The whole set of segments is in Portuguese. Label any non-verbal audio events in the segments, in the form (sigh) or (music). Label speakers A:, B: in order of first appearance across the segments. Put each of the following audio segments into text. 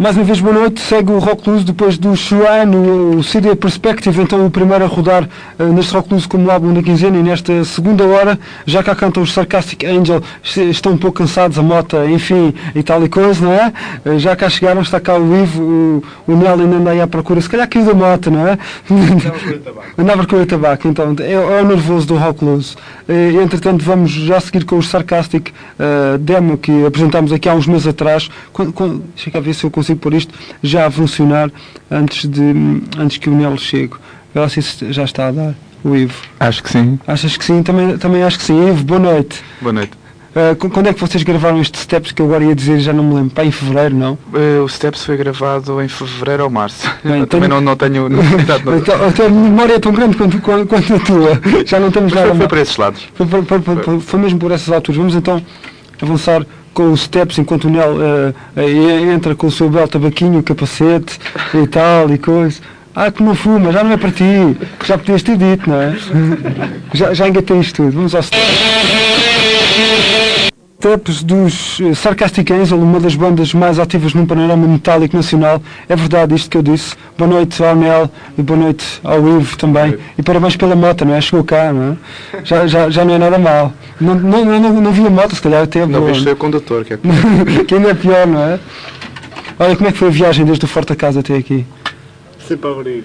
A: Mais uma vez, boa noite. Segue o Rock Blues depois do Shrine, o CD Perspective, então o primeiro a rodar uh, neste Rock Blues como álbum da quinzena e nesta segunda hora, já cá cantam os Sarcastic Angel, estão um pouco cansados, a mota, enfim, e tal e coisa, não é? Uh, já cá chegaram, está cá o Ivo, o, o Nel ainda anda aí à procura, se calhar caiu da mota, não é? (laughs) Andava a procura tabaco, então, é, é, o nervoso do Rock Blues. Uh, entretanto, vamos já seguir com os Sarcastic demo que apresentámos aqui há uns meses atrás. Quando, quando, deixa cá ver se eu consigo consigo pôr isto já a funcionar antes, de, antes que o Nelo chegue. Eu sei se já está a dar, o Ivo.
B: Acho que sim.
A: Achas que sim? Também, também acho que sim. Ivo, boa noite.
B: Boa noite.
A: Uh, quando é que vocês gravaram este Steps que eu agora ia dizer já não me lembro? Pá, em fevereiro, não?
B: Uh, o Steps foi gravado em fevereiro ou março. Bem, (laughs) também não, não tenho. (laughs) Não,
A: então, a tua memória é tão grande quanto, quanto, a tua. Já não temos nada.
B: Foi, foi por esses lados.
A: Foi, foi, foi, mesmo por essas alturas. Vamos então avançar com os steps enquanto o Nel uh, entra com o seu belo tabaquinho, capacete e tal e coisa. Ah, que não fuma, já não é para ti. Já podias ter dito, não é? (laughs) já, já engatei isto tudo. Vamos ao step steps dos eh, Sarcastic Angel, uma das bandas mais ativas no panorama metálico nacional. É verdade isto que eu disse. Boa noite ao Nel e boa noite ao Ivo também. E parabéns pela moto, não é? Chegou cá, não é? Já, já, já não é nada mal. Não, não, não, não vi a moto, se calhar até
B: Não, viste o condutor, que é (laughs)
A: que ainda é pior, não é? Olha, como é que foi a viagem desde o Forte a Casa até aqui?
C: Sempre a abrir.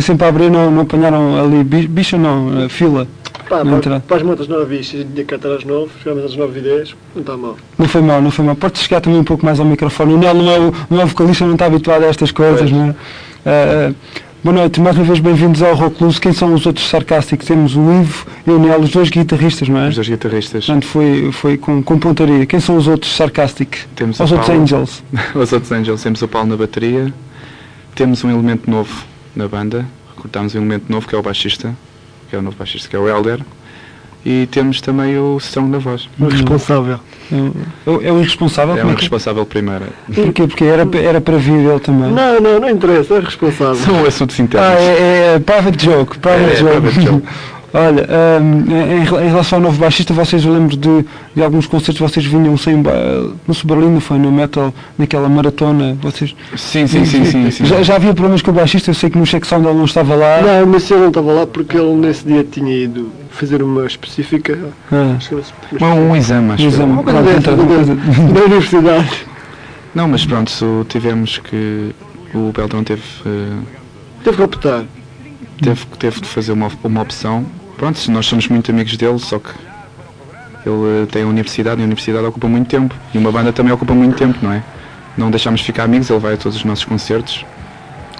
A: Sempre a abrir, não, não apanharam ali bicha, não, fila.
C: Pá, para, para, as motas não tinha que até às 9, chegamos às 9 e 10, não está mal.
A: Não foi mal, não foi mal. Pode chegar também um pouco mais ao microfone. O Nel não é o, não é o vocalista, não está habituado a estas coisas, pois. não é? Uh, boa noite, mais uma vez bem-vindos ao Rock Blues. Quem são os outros sarcásticos? Temos o Ivo e o Nel, os dois guitarristas, não é?
B: Os dois guitarristas.
A: Portanto, foi, foi com, com pontaria. Quem são os outros sarcásticos?
B: Temos
A: os
B: outros
A: Paulo, Angels. (laughs)
B: os outros Angels. Temos o Paulo na bateria. Temos um elemento novo na banda. Recrutámos um elemento novo que é o baixista, que é o novo baixista, que é o Elder e temos também o Strong da voz.
A: O responsável. É, o, é o irresponsável?
B: É o responsável primeiro.
A: Porquê? Porque era, era para vir ele também.
C: Não, não, não interessa, é responsável.
B: São assuntos internos.
A: Ah, é, é private joke. Private é, joke. É private joke. (laughs) Olha, um, em, em, relação ao novo baixista, vocês, eu lembro de, de alguns concertos, vocês vinham sem, no Suberlino, foi no Metal, naquela maratona, vocês...
B: Sim, sim, sim, sim, sim,
A: Já, já havia problemas com o baixista, eu sei que no check sound ele não estava lá.
C: Não, mas ele não estava lá porque ele nesse dia tinha ido fazer uma específica...
B: Ah. Um, um exame, acho
A: um exame,
C: uma coisa dessa, (laughs) da universidade.
B: Não, mas pronto, tivemos que... O Beltrão teve... Uh,
C: teve que optar.
B: Teve, teve de fazer uma, uma opção pronto, nós somos muito amigos dele, só que ele tem a universidade e a universidade ocupa muito tempo. E uma banda também ocupa muito tempo, não é? Não deixamos ficar amigos, ele vai a todos os nossos concertos.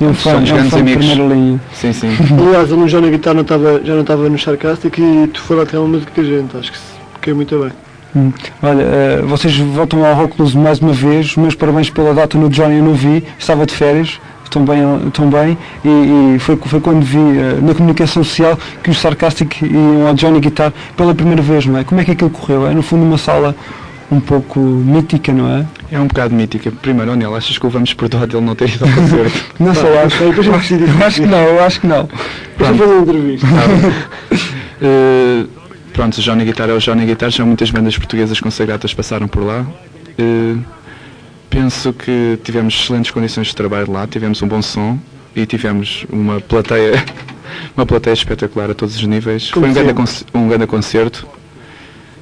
A: É somos é grandes amigos. Linha.
B: Sim, sim. (laughs)
C: Aliás, ele já na guitarra não estava, já não estava no Sarcastic e tu foi lá ter uma música com a gente, acho que fiquei muito bem.
A: Hum. Olha, uh, vocês voltam ao Rock Blues mais uma vez, os meus parabéns pela data no Johnny, eu não vi, estava de férias, tão bem, tão bem e, e foi, foi quando vi uh, na comunicação social que os Sarcastic iam ao Johnny Guitar pela primeira vez, não é? Como é que aquilo correu? É no fundo uma sala um pouco mítica, não é?
B: É um bocado mítica. Primeiro, Onel, achas que o vamos perdoar dele não ter ido ao concerto? (laughs)
A: não sei, acho, eu, eu acho que não, eu acho que não.
C: Deixa fazer uma entrevista.
B: uh, (laughs) pronto, o Johnny Guitar é o Johnny Guitar, já muitas bandas portuguesas consagradas passaram por lá. Uh, Penso que tivemos excelentes condições de trabalho lá, tivemos um bom som e tivemos uma plateia, (laughs) uma plateia espetacular a todos os níveis. Como Foi um grande, um grande concerto.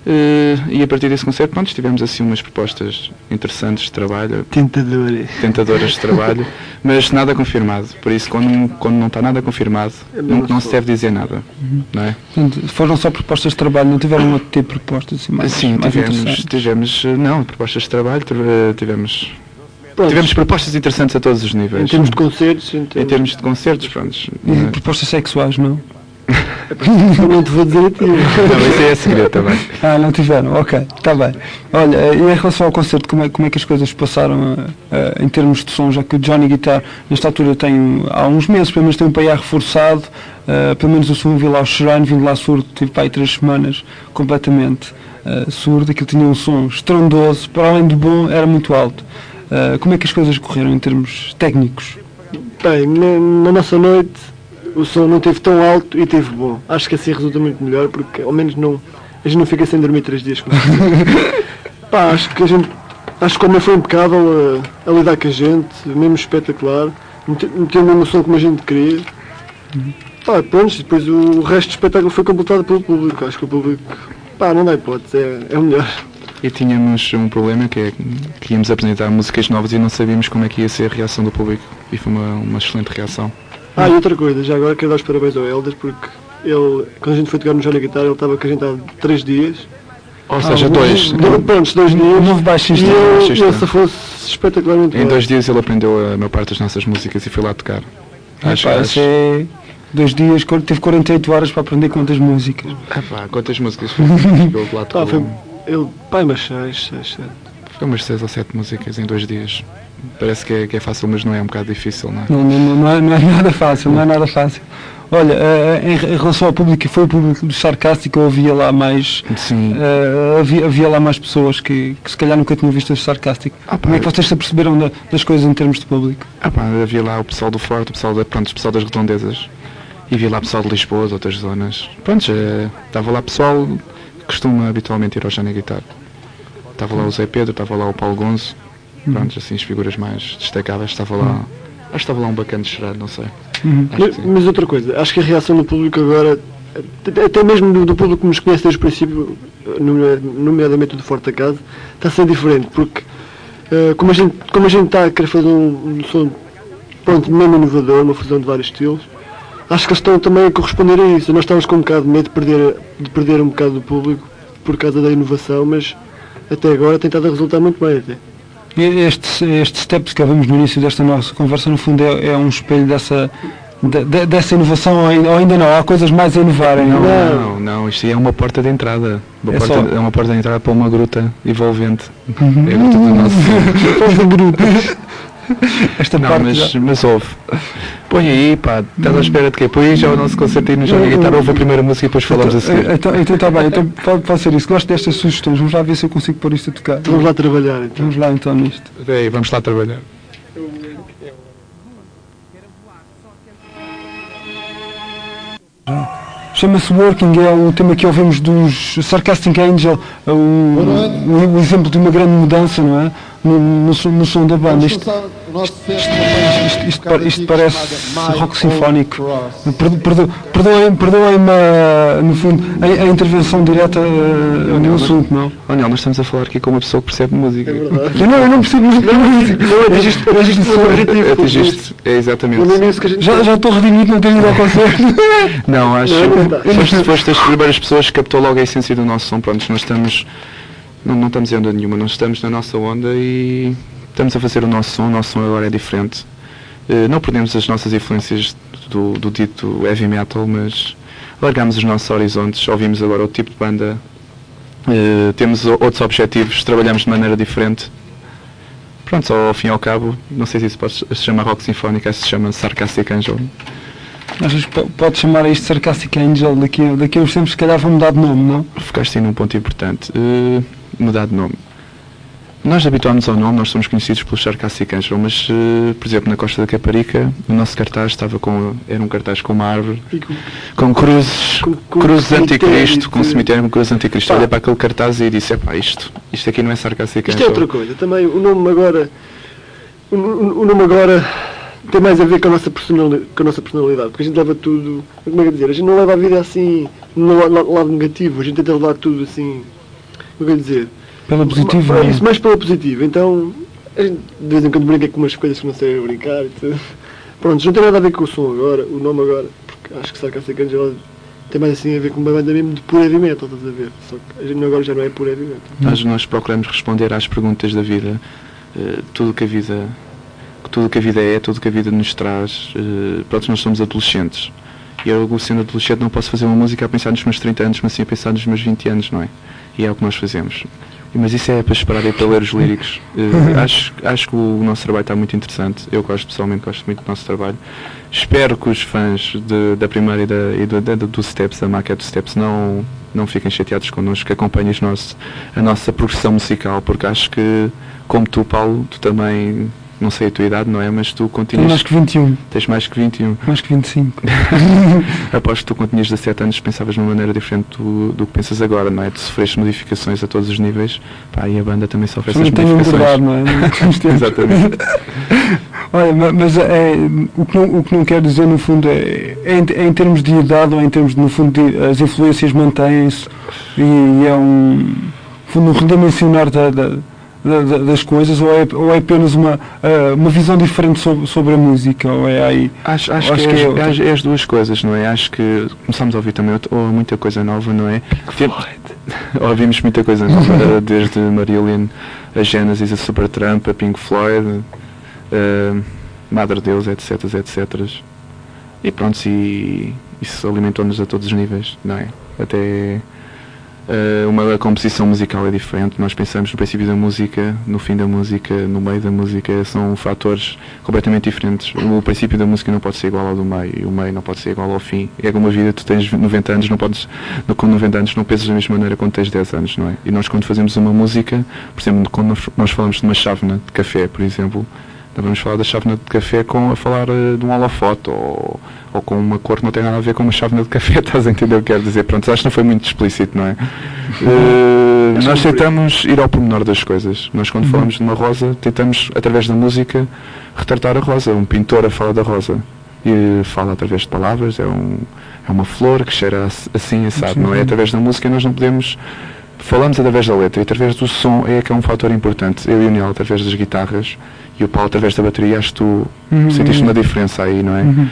B: Uh, e a partir desse concerto, pronto, tivemos assim umas propostas interessantes de trabalho.
A: Tentadoras.
B: Tentadoras de trabalho, (laughs) mas nada confirmado. Por isso, quando, quando não está nada confirmado, é não, não se deve dizer nada. Uhum. Não é?
A: foram só propostas de trabalho, não tiveram outro tipo de propostas assim, mais,
B: Sim,
A: mais
B: tivemos, tivemos, eh, não, propostas de trabalho, eh, tivemos Pronto. Tivemos propostas interessantes a todos os níveis.
C: Em termos de concertos?
B: Em termos, em termos de concertos, pronto.
A: E propostas sexuais, não?
C: Não te vou dizer a ti. Não,
B: isso é segredo também.
A: Ah, não tiveram, ok, está bem. Olha, e em relação ao concerto, como é, como é que as coisas passaram uh, em termos de som, já que o Johnny Guitar, nesta altura, tem há uns meses, pelo menos tem um PA reforçado, uh, pelo menos o som vi lá o Shrine, vindo lá surdo, tive para aí três semanas, completamente uh, surdo, aquilo tinha um som estrondoso, para além de bom, era muito alto. como é que as coisas correram em termos técnicos?
C: Bem, na, na nossa noite o som não teve tão alto e teve bom. Acho que assim resulta muito melhor porque ao menos não, a gente não fica sem dormir três dias com (laughs) Pá, acho que a gente Acho que o homem foi impecável a, a lidar com a gente, mesmo espetacular, meteu mesmo o som como a gente queria. Pá, pronto, e depois o resto do espetáculo foi completado pelo público. Acho que o público, pá, não dá hipótese, é, é o melhor.
B: E tínhamos um problema que é que íamos apresentar músicas novas e não sabíamos como é que ia ser a reação do público. E foi uma, uma excelente reação.
C: Ah, e outra coisa, já agora quero dar os parabéns ao Helder porque ele, quando a gente foi tocar no Johnny Guitar, ele estava com a gente há três dias.
B: Ou seja,
A: Ah,
B: dois.
C: Do, pronto, dois dias.
A: novo
C: E
A: baixista.
C: ele,
B: baixista.
C: ele se fosse espetacularmente
B: Em
C: bem.
B: dois dias ele aprendeu a maior parte das nossas músicas e foi lá tocar. Acho,
A: isso é dois dias, teve 48 horas para aprender quantas músicas.
B: Epá, quantas músicas foi? ele lá tocou?
C: Pá, foi, ele, pai, mas seis, seis, sete.
B: Foi umas seis ou sete músicas em dois dias. Parece que é, que é fácil, mas não é um bocado difícil, não é?
A: Não, não, não, é, não é nada fácil, não é nada fácil. Olha, eh, em, em relação ao público, foi o público do Sarcástico, havia lá mais.
B: Sim.
A: eh, havia, havia lá mais pessoas que, que se calhar nunca tinham visto o Sarcástico.
B: Ah,
A: Como é que vocês se aperceberam da- das coisas em termos de público?
B: Ah pá, havia lá o pessoal do Forte, o pessoal, da, pronto, o pessoal das redondezas. E havia lá pessoal de Lisboa, de outras zonas. Pronto, eh, estava lá pessoal que costuma habitualmente ir ao Jana Guitar. Estava lá o Zé Pedro, estava lá o Paulo Gonzo. Pronto, assim as figuras mais destacáveis. Estava lá. Acho que estava lá um bacana de chorar, não sei.
A: Uhum.
C: Mas, mas outra coisa, acho que a reação do público agora, até- mesmo do, do público que nos conhece desde o princípio, nome- nomeadamente do Forte da Casa, está a ser diferente, porque eh, como, a gente, como a gente está a querer fazer um, um som pronto, mesmo inovador, uma fusão de vários estilos, acho que eles estão também a corresponder a isso. Nós estávamos com um bocado de medo de perder, de perder um bocado do público por causa da inovação, mas até agora tem estado a resultar muito bem até.
A: Este, este step que ouvimos no início desta nossa conversa, no fundo, é, é um espelho dessa, de- de- dessa inovação, ou ainda, não? Há coisas mais a inovarem, não?
B: Não, não, não, isto é uma porta de entrada. Uma
A: É
B: porta,
A: só-
B: é uma porta de entrada para uma gruta envolvente.
A: Uhum.
B: É a gruta do nosso (laughs) som. (laughs)
A: Esta
B: Não,
A: parte
B: mas,
A: já-
B: mas ouve. Põe aí, pá, estás à espera de quê? Põe aí já o nosso concerto aí no Jogo Guitarra, ouve a primeira música e depois falamos a seguir.
A: Então, então está bem, então pode, pode ser isso. Gosto destas sugestões. Vamos lá ver se eu consigo pôr isto a tocar.
C: Vamos lá trabalhar então.
A: Vamos lá então nisto.
B: Aí, vamos lá trabalhar.
A: Chama-se Working, é o tema que ouvimos dos Sarcastic Angel, o, o, o exemplo de uma grande mudança, não é? No, no, som, no som da banda. Isto, isto, isto, isto parece rock sinfónico. Perdo- perdo- Perdoem-me, perdoem no fundo, a, a intervenção direta eh, no assunto, não?
B: Oh, não, nós estamos a falar aqui com uma pessoa que percebe música.
A: Eu não, eu não percebo música.
C: Não, atingiste, o objetivo.
B: Atingiste, é exatamente.
C: Gente
A: Já, já estou redimido não ter ido ao (laughs) concerto.
B: Não, acho que foste, foste das primeiras pessoas que captou logo a essência do nosso som. Pronto, nós estamos. Não, não estamos em onda nenhuma, nós estamos na nossa onda e estamos a fazer o nosso som. O nosso som agora é diferente. Eh, não perdemos as nossas influências do, do dito heavy metal, mas largamos os nossos horizontes, ouvimos agora outro tipo de banda, eh, temos o- outros objetivos, trabalhamos de maneira diferente. Pronto, ao fim e ao cabo, não sei se isso pode se chama rock sinfónica, se chama Sarcastic Angel.
A: Achas que po- pode chamar a isto Sarcastic Angel daqui, daqui a uns tempos, se calhar vão mudar de nome, não?
B: Focaste aí num ponto importante. Eh, mudar de nome. Nós habituámos ao nome, nós somos conhecidos pelo Sarcastic Angel, mas, eh, por exemplo, na Costa da Caparica, o nosso cartaz estava com, era um cartaz com uma árvore, com cruzes,
C: Com- com
B: cruzes anticristo, com um cemitério com cruzes anticristo.
C: Pá.
B: Olha para aquele cartaz e disse, epá, isto, isto aqui não é Sarcastic
C: Isto é
B: Angel.
C: outra coisa. Também o nome agora. O, o- nome agora tem mais a ver com a, nossa personalidade, com a nossa personalidade. Porque a gente leva tudo. Como é que dizer? A gente não leva a vida assim no la- la- lado negativo. A gente tenta levar tudo assim. Como é eu dizer?
A: Pela positiva.
C: Ma-
A: não é?
C: Isso mais pela positiva. Então. A gente de vez em quando brinca com umas coisas que não sei a brincar e tudo. (laughs) Pronto, não tem nada a ver com o som agora, o nome agora. Porque acho que Sarcastic Angel tem mais assim a ver com uma banda mesmo de pura heavy metal, estás a ver? Só que a gente agora já não é pura heavy metal.
B: Nós, nós procuramos responder às perguntas da vida, eh, tudo que a vida tudo que a vida é, tudo que a vida nos traz. eh, pronto, nós somos adolescentes. E eu, sendo adolescente, não posso fazer uma música a pensar nos meus 30 anos, mas sim a pensar nos meus 20 anos, não é? E é o que nós fazemos. E- Mas isso é para esperar aí para ler os líricos. Eh, acho, acho que o nosso trabalho está muito interessante. Eu gosto, pessoalmente, gosto muito do nosso trabalho. Espero que os fãs de- da primeira e, da, e do, da- do Steps, da maquete do Steps, não, não fiquem chateados connosco, que acompanhem a nossa progressão musical, porque acho que, como tu, Paulo, tu também não sei a tua idade, não é? Mas tu
A: Tenho
B: continuas.
A: mais que 21,
B: Tens mais que 21.
A: mais que 25. (laughs)
B: Aposto que tu, quando tinhas 17 anos, pensavas de uma maneira diferente do, do que pensas agora, não é? Tu sofreste modificações a todos os níveis, pá, e a banda também sofre essas
A: tenho
B: modificações.
A: engordado, não é? (laughs)
B: Exatamente. (laughs)
A: Olha, ma- mas é, o, que não, o que não quer dizer, no fundo, é, é, em, é em termos de idade ou em termos, de, no fundo, de, as influências mantêm-se e, é um, no fundo, um redimensionar da- da- das coisas ou é, ou é apenas uma, ah, uma visão diferente sobre, sobre a música ou é aí...
B: Acho, acho,
A: Acho
B: que,
A: que
B: é,
A: outra.
B: é as- é as duas coisas, não é? Acho que começámos a ouvir também ou muita coisa nova, não é? Tem- (laughs) Ouvimos muita coisa nova, desde Marillion, a Genesis, a Supertramp, a Pink Floyd, a Madre Deus, etc, etc. E pronto, e isso alimentou-nos a todos os níveis, não é? Até eh, uma a composição musical é diferente. Nós pensamos no princípio da música, no fim da música, no meio da música, são fatores completamente diferentes. O princípio da música não pode ser igual ao do meio, e o meio não pode ser igual ao fim. É como a vida, tu tens 90 anos, não podes, no- com 90 anos não pensas da mesma maneira quando tens 10 anos, não é? E nós quando fazemos uma música, por exemplo, quando nós, falamos de uma chávena de café, por exemplo, vamos falar da chávena de café com a falar eh, de um holofote ou, ou com uma cor que não tem nada a ver com uma chávena de café, (laughs) estás a entender o que quero dizer? Pronto, acho que não foi muito explícito, não é? Eh, nós tentamos ir ao pormenor das coisas. Nós quando falamos de uma rosa, tentamos, através da música, retratar a rosa. Um pintor a fala da rosa. E fala através de palavras, é, um, é uma flor que cheira ass- assim, assado, não é? Através da música nós não podemos falamos através da letra e através do som é que é um fator importante. Eu e o Niel através das guitarras e o Paulo através da bateria, acho que tu
A: Uhum,
B: sentiste uma diferença aí, não é?
A: Uhum.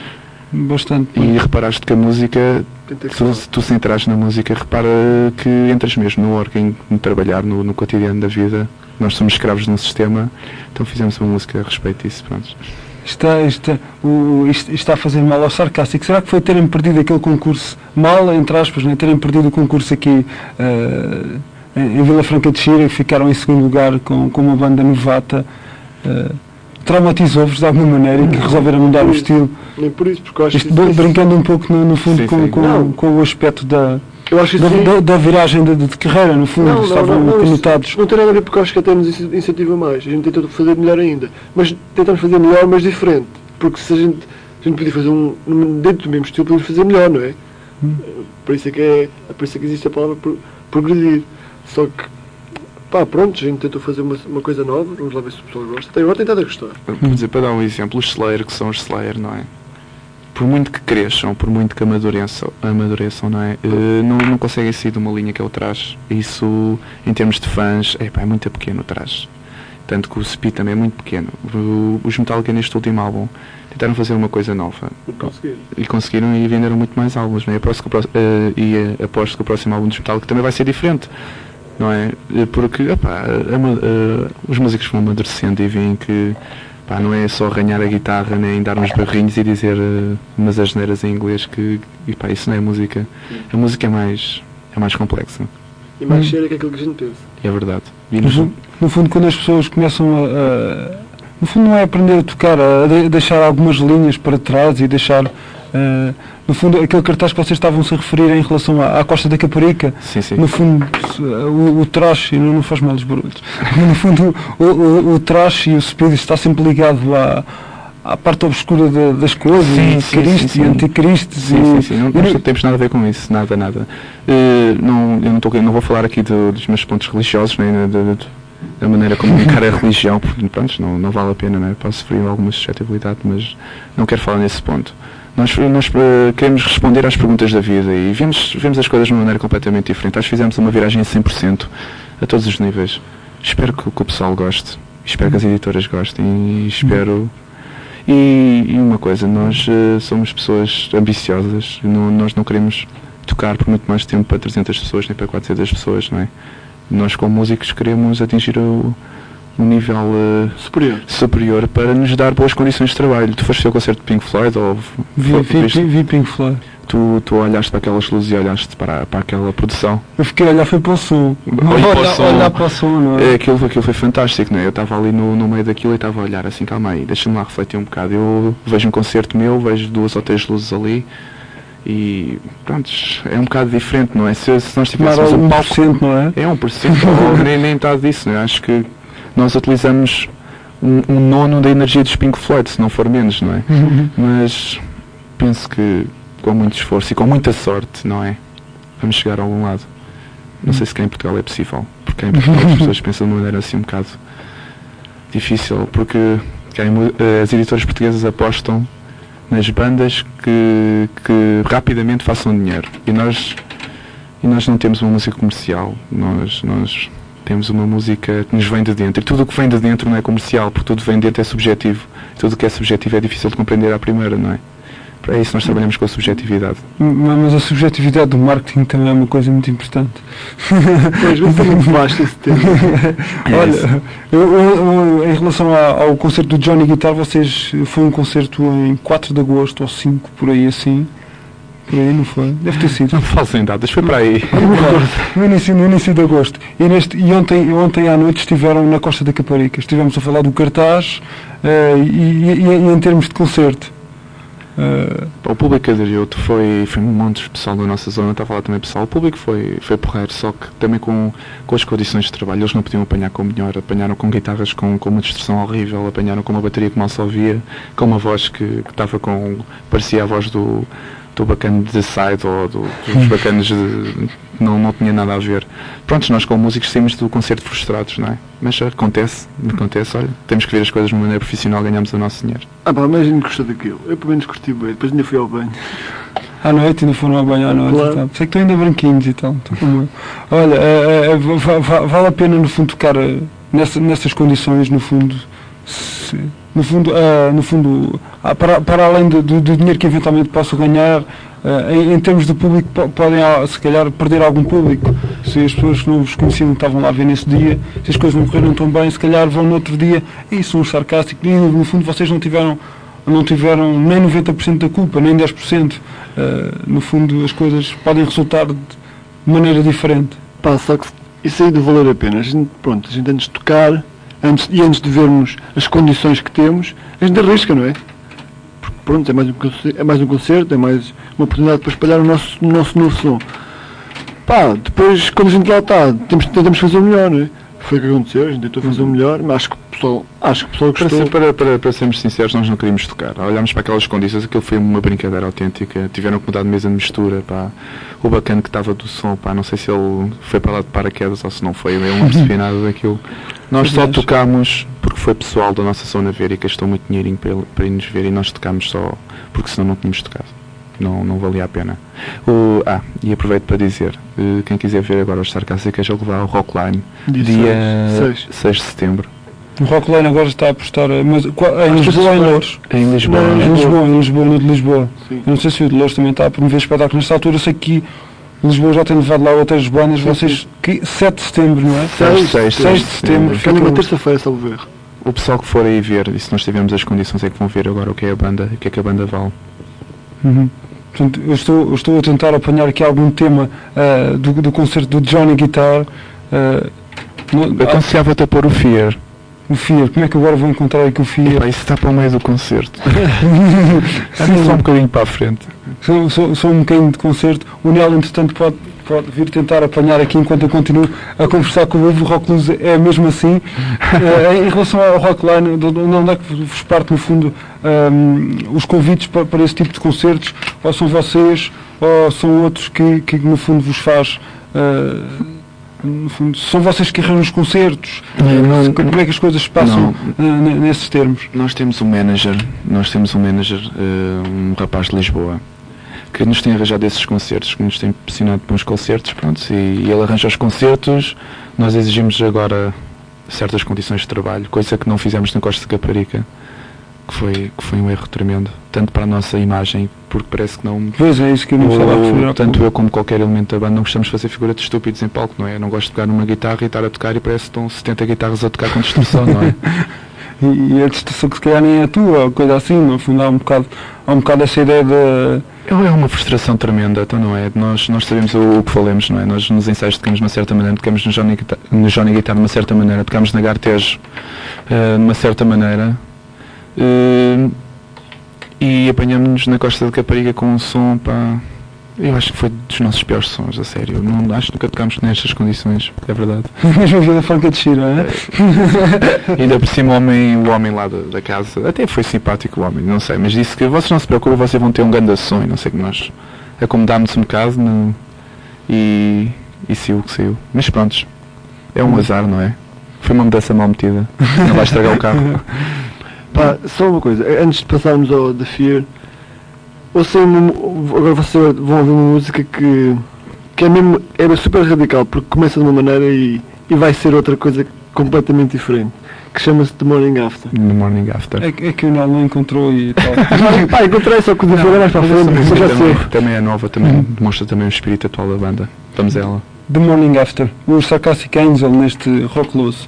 A: Bastante.
B: E reparaste que a música, se tu se entrares na música, repara que entras mesmo no working, no trabalhar, no, no cotidiano da vida. Nós somos escravos de um sistema, então fizemos uma música a respeito disso, pronto.
A: Está, está, o, isto, está a fazer mal ao sarcástico. Será que foi terem perdido aquele concurso, mal, entre aspas, né? terem perdido o concurso aqui eh, em, Vila Franca de Xira, que ficaram em segundo lugar com, com uma banda novata? Eh, traumatizou-vos de alguma maneira e que resolveram mudar o estilo?
C: Nem por isso, porque eu acho
A: Isto
C: que
A: brin-
C: isso,
A: brincando um pouco no, no fundo
B: Sim,
A: com,
B: sim.
A: com,
C: Não.
A: com o aspecto da,
C: eu acho que
A: da, da- da viragem de, de carreira, no fundo,
C: Não,
A: estavam
C: não, não,
A: conotados.
C: Não tem nada a ver porque eu acho que até nos ince- incentiva mais. A gente tenta fazer melhor ainda. Mas tentamos fazer melhor, mas diferente. Porque se a gente, a gente podia fazer um. dentro do mesmo estilo, podemos fazer melhor, não é?
A: Hum.
C: Por isso é que, é, por isso é que existe a palavra pro- progredir. Só que, pá, pronto, a gente tentou fazer uma, uma coisa nova, vamos lá ver se o pessoal gosta. Até agora tem estado a gostar.
B: Por dizer, para dar um exemplo, os Slayer, que são os Slayer, não é? Por muito que cresçam, por muito que amadureçam, amadureçam não é? Eh, não, não conseguem sair de uma linha que é o traje. Isso, em termos de fãs, é, pá, é muito pequeno o traje. Tanto que o Speed também é muito pequeno. O- os Metallica neste último álbum tentaram fazer uma coisa nova.
C: Não conseguir.
B: E conseguiram e venderam muito mais álbuns, não é? Aposto que o eh, e eh, aposto que o próximo álbum dos Metallica também vai ser diferente, não é? Eh, Porque epá, a ma- eh, os músicos vão amadurecendo e veem que não é só arranhar a guitarra nem dar uns barrinhos e dizer eh, umas asneiras em inglês que isso não é música. A música é mais, é mais complexa,
C: E mais
A: Hum.
C: sério que aquilo que a gente pensa.
B: é verdade. E
A: No fundo, no fundo, quando as pessoas começam a, a- No fundo, não é aprender a tocar, a de- deixar algumas linhas para trás e deixar. Eh, no fundo, aquele cartaz que vocês estavam-se a referir em relação à, à Costa da Caparica,
B: sim, sim.
A: no fundo, se- o, o trash, e não, não faz mal os barulhos, (laughs) no fundo, o, o, o trash e o speed está sempre ligado à, à parte obscura da- das coisas,
B: Sim,
A: e
B: sim,
A: Cristo
B: sim,
A: e
B: sim.
A: Anticristo.
B: Sim,
A: e,
B: sim, sim. Não, não temos nada a ver com isso, nada, nada. Eh, não, eu não, tô, não vou falar aqui do- dos meus pontos religiosos, nem da, maneira como (laughs) encar a religião, porque pronto, não, não vale a pena, não é? posso sofrer alguma suscetibilidade, mas não quero falar nesse ponto. Nós, nós eh, queremos responder às perguntas da vida e vemos, vemos as coisas de uma maneira completamente diferente. Que fizemos uma viragem a 100% a todos os níveis. Espero que, que o pessoal goste, espero que as editoras gostem e espero e, e uma coisa, nós eh, somos pessoas ambiciosas, não- nós não queremos tocar por muito mais tempo para 300 pessoas nem para 400 pessoas, não é? Nós como músicos queremos atingir o, um nível eh,
C: Superior.
B: superior para nos dar boas condições de trabalho. Tu foste ver o concerto de Pink Floyd ou
A: vi,
B: foi-
A: vi, vi, vi Pink Floyd.
B: tu, tu olhaste para aquelas luzes e olhaste para, para aquela produção?
A: Eu fiquei a olhar, foi para o som.
B: Olha para o
A: Olhar-
B: som.
A: olhar para o som, não
B: É,
A: é?
B: aquilo, aquilo foi fantástico, não é? Eu estava ali no, no meio daquilo e estava a olhar assim, calma aí, deixa-me lá refletir um bocado. Eu vejo um concerto meu, vejo duas ou três luzes ali e pronto, é um bocado diferente, não é? Se, se nós tivéssemos um palco
A: 1%, não é?
B: é 1%, (laughs) ou nem, nem metade disso, não é? Acho que nós utilizamos um, um nono da energia dos Pink Floyd, se não for menos, não é? Mas penso que com muito esforço e com muita sorte, não é? Vamos chegar a algum lado. Não sei se cá em Portugal é possível, porque cá em Portugal as pessoas (laughs) pensam de uma maneira assim um bocado difícil, porque em eh, as editoras portuguesas apostam nas bandas que, que rapidamente façam dinheiro. E nós, e nós não temos uma música comercial, nós, nós temos uma música que nos vem de dentro. E tudo o que vem de dentro não é comercial, porque tudo que vem de dentro é subjetivo. Tudo o que é subjetivo é difícil de compreender à primeira, não é? Para isso nós trabalhamos com a subjetividade.
A: Mas a subjetividade do marketing também é uma coisa muito importante.
C: Pois, mas também (laughs) vasto esse tema.
B: É
A: Olha, eu- eu- eu- em relação a- ao concerto do Johnny Guitar, vocês foi um concerto em 4 de agosto ou 5, por aí assim. Por aí, não foi? Deve ter sido.
B: Não falem datas, foi para aí.
A: no, início, no início de agosto. E, neste, e ontem, ontem à noite estiveram na Costa da Caparica. Estivemos a falar do cartaz eh, e, e- e em termos de concerto. Eh,
B: O público aderiu, foi, foi um monte de pessoal da nossa zona, está a falar também pessoal. O público foi, foi porreiro, só que também com, com as condições de trabalho, eles não podiam apanhar com melhor, apanharam com guitarras com, com uma distorção horrível, apanharam com uma bateria que mal se ouvia, com uma voz que que estava com. parecia a voz do, do bacana de Side ou do, dos bacanas de. Não, não tinha nada a ver. Prontos, nós como músicos saímos do concerto frustrados, não é? Mas acontece, acontece, olha, temos que ver as coisas de uma maneira profissional, ganhamos o nosso dinheiro.
C: Ah pá, mas a gente gostou daquilo. Eu pelo menos curti bem, depois ainda fui ao banho.
A: à noite, ainda foram a banhar à noite
C: Claro.
A: e tal. Sei que estão ainda branquinhos e tal. como eu. Olha, va- va- vale a pena no fundo tocar nessa, nessas condições, no fundo. Se- no fundo, ah, no fundo ah, para, para além do, do- dinheiro que eventualmente posso ganhar, ah, em, em termos de público, po- podem ah, se calhar perder algum público. Se as pessoas que não vos conheciam estavam lá a ver nesse dia, se as coisas não correram tão bem, se calhar vão no outro dia e são uns sarcásticos. E no fundo vocês não tiveram, não tiveram nem 90% da culpa, nem 10%. Ah, no fundo as coisas podem resultar de maneira diferente.
C: Pá, só que isso aí de valer a pena. A gente, pronto, a gente antes de tocar antes, e antes de vermos as condições que temos, a gente arrisca, não é? Porque pronto, é mais um é mais, um concerto, é mais uma oportunidade para espalhar o nosso, o nosso novo som. Pá, depois quando a gente lá está, temos, tentamos fazer o melhor, não é? Foi o que aconteceu, a gente tentou fazer o melhor, mas acho que o pessoal, acho que
B: Para,
C: gostou.
B: ser- para, para, para sermos sinceros, nós não queríamos tocar. Olhámos para aquelas condições, aquilo foi uma brincadeira autêntica. Tiveram que mudar de mesa de mistura. Pá. O bacana que estava do som, pá, não sei se ele foi para lá de paraquedas ou se não foi. Eu não percebi nada daquilo. Nós só tocámos porque foi pessoal da nossa zona ver e gastou muito dinheirinho para, ele- para ir nos ver e nós tocámos só porque senão não tínhamos tocado. Não, não valia a pena. O, ah, e aproveito para dizer, eh, quem quiser ver agora os sarcásticos, eu levar ao Rockline,
C: Dia
B: dia
C: seis.
B: 6 de setembro.
A: O Rockline agora está a apostar, eh, mas qual- em Lisboa ou em Louros?
B: Em Lisboa.
C: Não,
A: Em Lisboa, em Lisboa, no de Lisboa.
C: Sim.
A: Eu não sei se o de Louros também está a promover espetáculos. Nesta altura eu sei que Lisboa já tem levado lá outras bandas.
C: Sim,
A: Vocês, que 7 de setembro, não é?
C: Seis,
B: seis,
A: seis de setembro.
C: Fica numa terça-feira, salvo erro.
B: O pessoal que for aí ver, e se nós tivermos as condições, é que vão ver agora o que é a banda o que é que a banda vale.
A: Uhum. Portanto, eu estou, eu estou a tentar apanhar aqui algum tema ah, do, do concerto do Johnny Guitar. ah, no-
B: Eu aconselhava-te a pôr o Fear.
A: O FIA, como é que agora vou encontrar aqui o FIA?
B: Epá, isso está para o meio do concerto. (laughs) Anda só um bocadinho para a frente.
A: Só, só, só um bocadinho de concerto. O Nel, entretanto, pode, pode vir tentar apanhar aqui enquanto eu continuo a conversar com o Ivo. O Rock Luz é mesmo assim. (laughs) Eh, em relação ao Rockline, de de onde é que vos parte, no fundo, ahm, os convites para, para esse tipo de concertos? Ou são vocês, ou são outros que, que no fundo, vos faz. ah, no fundo, são vocês que arranjam os concertos?
B: Não, não,
A: como é que as coisas se passam ah, ne- nesses termos?
B: Nós temos um manager, nós temos um manager, eh, um rapaz de Lisboa, que nos tem arranjado esses concertos, que nos tem pressionado para uns concertos, pronto, e, e ele arranja os concertos, nós exigimos agora certas condições de trabalho, coisa que não fizemos na Costa de Caparica, que foi, que foi um erro tremendo, tanto para a nossa imagem, porque parece que não...
A: Pois é, isso que eu não estava a referir
B: tanto eu como qualquer elemento da banda não gostamos de fazer figura de estúpidos em palco, não é? Eu não gosto de pegar numa guitarra e estar a tocar e parece que estão 70 guitarras a tocar com distorção, não é? (laughs)
A: E, e a distorção que se calhar nem é a tua, ou coisa assim, no fundo há um bocado, há um bocado essa ideia de.
B: É uma frustração tremenda, então não é? Nós, nós sabemos o, o que falamos, não é? Nós nos ensaios tocamos de uma certa maneira, tocamos no Johnny, Guitar- no Johnny Guitar de uma certa maneira, tocamos na Gartejo eh, de uma certa maneira eh, e apanhamos-nos na Costa de Capariga com um som pá, Eu acho que foi dos nossos piores sons, a sério. Não, acho que nunca tocámos nestas condições, é verdade. (laughs)
A: Mesmo a vida franca de Shira, não é?
B: Ainda por cima o homem, o homem lá da, da casa, até foi simpático o homem, não sei, mas disse que vocês não se preocupem, vocês vão ter um grande som e não sei que nós acomodámos um bocado no, e, e saiu o que saiu. Mas prontos, é um azar, não é? Foi uma mudança mal metida. Não vai estragar o carro. (laughs)
C: Pá, só uma coisa, antes de passarmos ao The Fear, ouçam agora vocês vão ouvir uma música que, que é mesmo é super radical, porque começa de uma maneira e, e vai ser outra coisa completamente diferente, que chama-se The Morning After.
B: No morning after.
A: É, que- é que o Nel não encontrou e tal. (laughs)
C: Pá, encontrei só que o The Fear é mais para a frente, mas já sei.
B: também, é nova, também demonstra também o espírito atual da banda. Vamos a ela.
A: The Morning After, o Sarcastic Angel neste Rock Loose.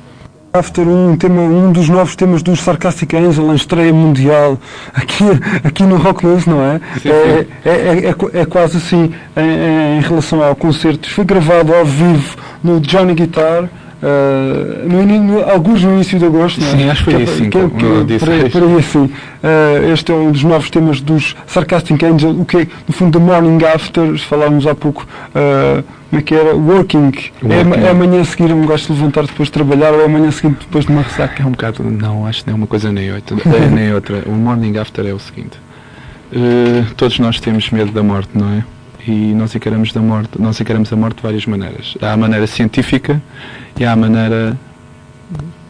A: After um, tema, um dos novos temas dos Sarcastic Angel em estreia mundial aqui, aqui no Rock Loose, não é?
B: Sim,
A: é,
B: sim.
A: é, é, é qu- é quase assim em, em relação ao concerto. Foi gravado ao vivo no Johnny Guitar. Eh, no, no, alguns no início de agosto, é?
B: Sim, acho que foi
A: Que é-
B: isso,
A: que é-
B: sim,
A: que- aí-
B: seis.
A: por aí assim. Eh, este é um dos novos temas dos Sarcastic Angel, o que é, no fundo, The Morning After, falámos há pouco, eh, como é que era? Working. É,
B: Working.
A: é amanhã a seguir, eu me gosto de levantar depois de trabalhar, ou é amanhã seguinte depois de uma ressaca.
B: É um bocado, não, acho que nem uma coisa nem outra. nem outra. O morning after é o seguinte. Todos nós temos medo da morte, não é? E nós encaramos, da morte, nós encaramos a morte de várias maneiras. Há a maneira científica e há a maneira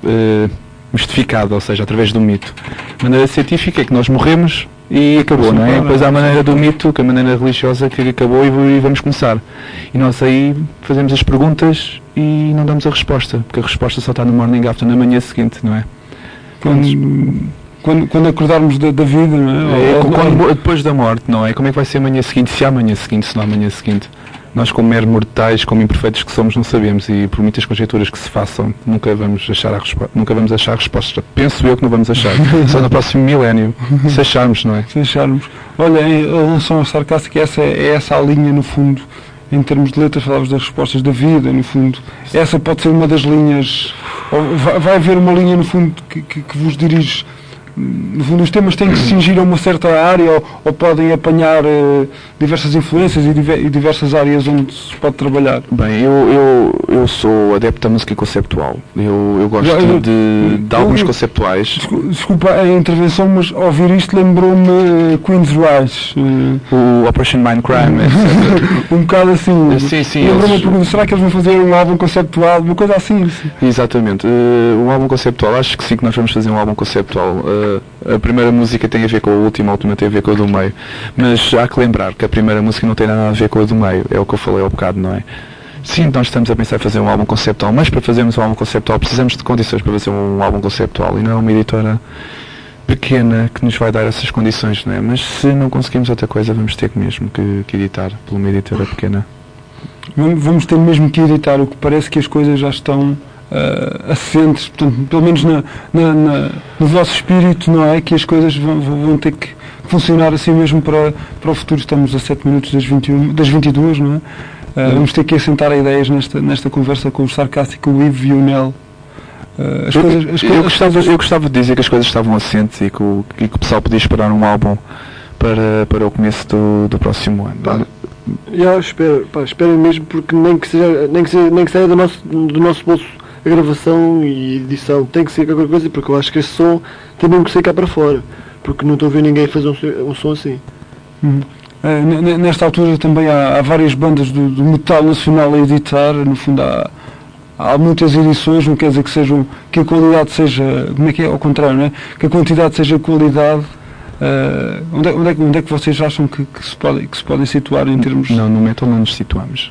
B: eh, mistificada, ou seja, através do mito. A maneira científica é que nós morremos e acabou, não é? Depois há a maneira do mito, que é a maneira religiosa que acabou e, vamos começar. E nós aí fazemos as perguntas e não damos a resposta, porque a resposta só está no morning after, na manhã seguinte, não é?
A: Quando, quando, quando acordarmos da, da vida, não é?
B: É,
A: Ou-
B: quando- depois da morte, não é? Como é que vai ser amanhã seguinte? Se há amanhã seguinte, se não há amanhã seguinte. Nós, como meros mortais, como imperfeitos que somos, não sabemos e por muitas conjecturas que se façam, nunca vamos achar a resposta. Nunca vamos achar a resposta. Penso eu que não vamos achar. (laughs) Só no próximo milénio. Se acharmos, não é?
A: se acharmos. Olha, em relação ao sarcástico, essa é, essa a linha, no fundo, em termos de letras, falavas das respostas da vida, no fundo. Essa pode ser uma das linhas, vai haver uma linha, no fundo, que, que, que vos dirige. No fundo, os temas têm que se cingir a uma certa área ou, ou podem apanhar eh, diversas influências e, diver- e diversas áreas onde se pode trabalhar.
B: Bem, eu, eu, eu sou adepto da música conceptual. Eu, eu gosto
A: eu-
B: de, de álbuns conceptuais.
A: Descu- Desculpa a intervenção, mas ouvir isto lembrou-me eh, Queen's Rise. eh,
B: O Operation Mindcrime, etc. (laughs)
A: um bocado assim.
B: Sim, sim,
A: Lembrou-me
B: eles-
A: a pergunta, será que eles vão fazer um álbum conceptual? Uma coisa assim.
B: Exatamente. Um álbum conceptual, acho que sim que nós vamos fazer um álbum conceptual. A primeira música tem a ver com a última, a última tem a ver com a do meio. Mas há que lembrar que a primeira música não tem nada a ver com a do meio. É o que eu falei há bocado, não é? Sim, nós estamos a pensar em fazer um álbum conceptual, mas para fazermos um álbum conceptual precisamos de condições para fazer um álbum conceptual e não é uma editora pequena que nos vai dar essas condições, não é? Mas se não conseguimos outra coisa, vamos ter mesmo que, que editar por uma editora pequena.
A: Vamos ter mesmo que editar, o que parece que as coisas já estão ah, assentes, portanto, pelo menos na, na- na- no vosso espírito, não é? Que as coisas vão, vão ter que funcionar assim mesmo para, para o futuro. Estamos a 7 minutos das, 21, das 22, não é? Ah, vamos ter que assentar ideias nesta, nesta conversa com o Sarcástico, o Ivo e o Nel. Ah, as
B: Eu-
A: coisas, as
B: eu,
A: coisas-
B: gostava, eu gostava de dizer que as coisas estavam assentes e que o, e que o pessoal podia esperar um álbum para, para o começo do, do próximo ano.
C: Pá, Já espero, pá, espero mesmo porque nem que seja, nem que seja, nem que saia do nosso, do nosso bolso a gravação e edição, tem que ser qualquer coisa porque eu acho que esse som tem mesmo que sair cá para fora, porque não estou a ver ninguém fazer um, som- um som assim.
A: N- Nesta altura também há, há várias bandas do, do metal nacional a editar, no fundo há, há muitas edições, não quer dizer que, sejam, que a qualidade seja, como é que é, ao contrário, não é? que a quantidade seja qualidade. Eh, onde, é, onde, é, que- onde é que vocês acham que, que se podem, que se podem situar em termos...
B: Não, no metal não nos situamos.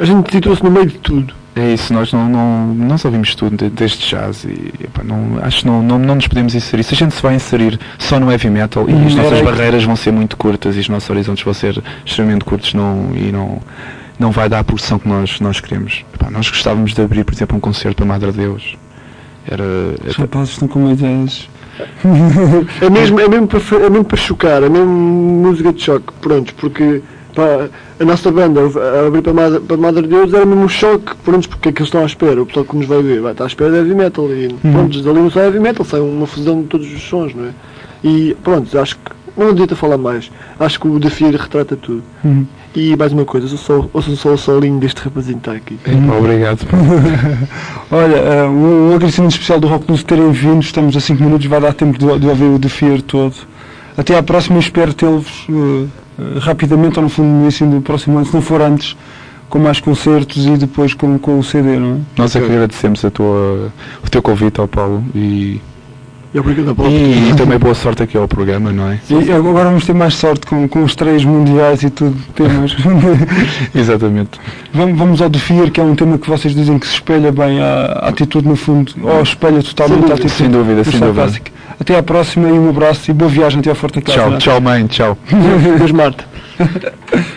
C: A gente situa-se no meio de tudo.
B: É isso, nós não, não nós ouvimos tudo de- desde jazz e epá, não, acho que não, não, não nos podemos inserir. Se a gente se vai inserir só no heavy metal e
A: Hum,
B: as nossas
A: era-
B: barreiras vão ser muito curtas e os nossos horizontes vão ser extremamente curtos não, e não, não vai dar a produção que nós, nós queremos. Epá, nós gostávamos de abrir, por exemplo, um concerto para a Madre Deus. Era,
A: Os rapazes estão com ideias...
C: É mesmo, é mesmo, para, é mesmo para chocar, é mesmo música de choque, pronto, porque pá, a nossa banda a abrir para a Madre, para Madre Deus era mesmo um choque, pronto, porque é que eles estão à espera, o pessoal que nos vai ver vai estar à espera de heavy metal e pronto, dali não sai heavy metal, sai uma fusão de todos os sons, não é? E pronto, acho que não adianta falar mais. Acho que o Defir retrata tudo.
A: Uhum.
C: E mais uma coisa, eu sou, eu sou só o solinho deste rapazinho que está aqui.
B: Epá, obrigado.
A: Olha, um, um agradecimento especial do Rock Blues terem vindo. Estamos a 5 minutos, vai dar tempo de, de ouvir o Defier todo. Até à próxima, espero tê-los eh, rapidamente, ou no fundo, no início do próximo ano, se não for antes, com mais concertos e depois com, com o CD, não é?
B: Nós é que agradecemos a tua, o teu convite ao Paulo e,
C: E obrigado a
B: e, e também boa sorte aqui ao programa, não é?
A: E agora vamos ter mais sorte com, com os três mundiais e tudo. Temas. (laughs)
B: Exatamente.
A: vamos, vamos ao Defier, que é um tema que vocês dizem que se espelha bem à, à atitude, no fundo, ou espelha totalmente a atitude.
B: Sem dúvida, sem dúvida.
A: Até à próxima e um abraço e boa viagem até à Forte.
B: Tchau, tchau mãe, tchau. (laughs)
C: Deus Marta. (laughs)